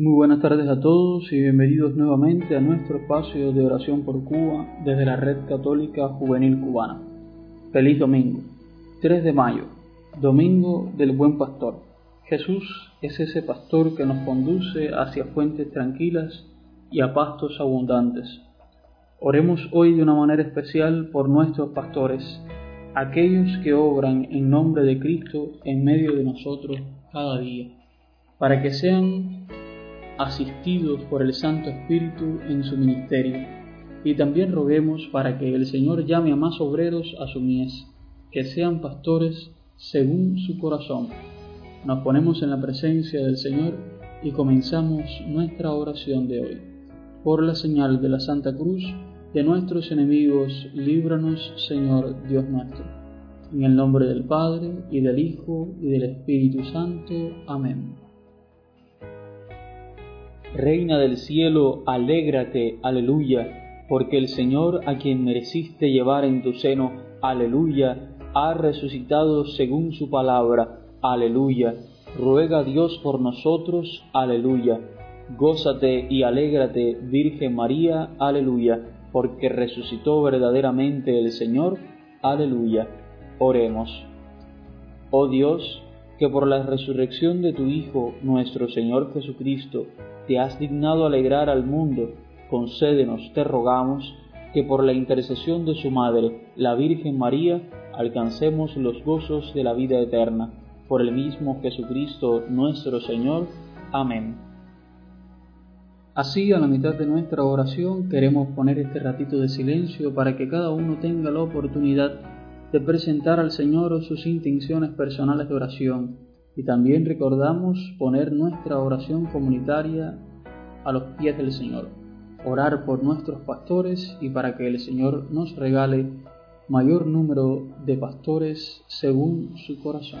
Muy buenas tardes a todos y bienvenidos nuevamente a nuestro espacio de oración por Cuba desde la Red Católica Juvenil Cubana. Feliz domingo, 3 de mayo, Domingo del Buen Pastor. Jesús es ese pastor que nos conduce hacia fuentes tranquilas y a pastos abundantes. Oremos hoy de una manera especial por nuestros pastores, aquellos que obran en nombre de Cristo en medio de nosotros cada día, para que sean asistidos por el Santo Espíritu en su ministerio, y también roguemos para que el Señor llame a más obreros a su mies, que sean pastores según su corazón. Nos ponemos en la presencia del Señor y comenzamos nuestra oración de hoy. Por la señal de la Santa Cruz de nuestros enemigos, líbranos, Señor Dios nuestro. En el nombre del Padre, y del Hijo, y del Espíritu Santo. Amén. Reina del cielo, alégrate, aleluya, porque el Señor a quien mereciste llevar en tu seno, aleluya, ha resucitado según su palabra, aleluya. Ruega Dios por nosotros, aleluya. Gózate y alégrate, Virgen María, aleluya, porque resucitó verdaderamente el Señor, aleluya. Oremos. Oh Dios, que por la resurrección de tu Hijo, nuestro Señor Jesucristo, te has dignado alegrar al mundo, concédenos, te rogamos, que por la intercesión de su Madre, la Virgen María, alcancemos los gozos de la vida eterna. Por el mismo Jesucristo nuestro Señor. Amén. Así, a la mitad de nuestra oración, queremos poner este ratito de silencio para que cada uno tenga la oportunidad de presentar al Señor sus intenciones personales de oración y también recordamos poner nuestra oración comunitaria a los pies del Señor, orar por nuestros pastores y para que el Señor nos regale mayor número de pastores según su corazón.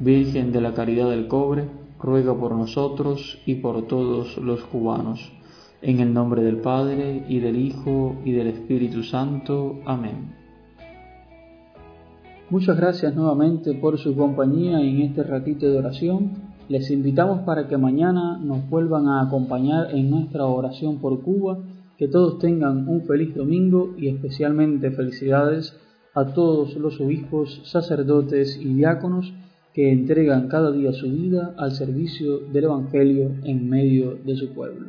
Virgen de la Caridad del Cobre, ruega por nosotros y por todos los cubanos. En el nombre del Padre, y del Hijo, y del Espíritu Santo. Amén. Muchas gracias nuevamente por su compañía en este ratito de oración. Les invitamos para que mañana nos vuelvan a acompañar en nuestra oración por Cuba. Que todos tengan un feliz domingo y especialmente felicidades a todos los obispos, sacerdotes y diáconos que entregan cada día su vida al servicio del Evangelio en medio de su pueblo.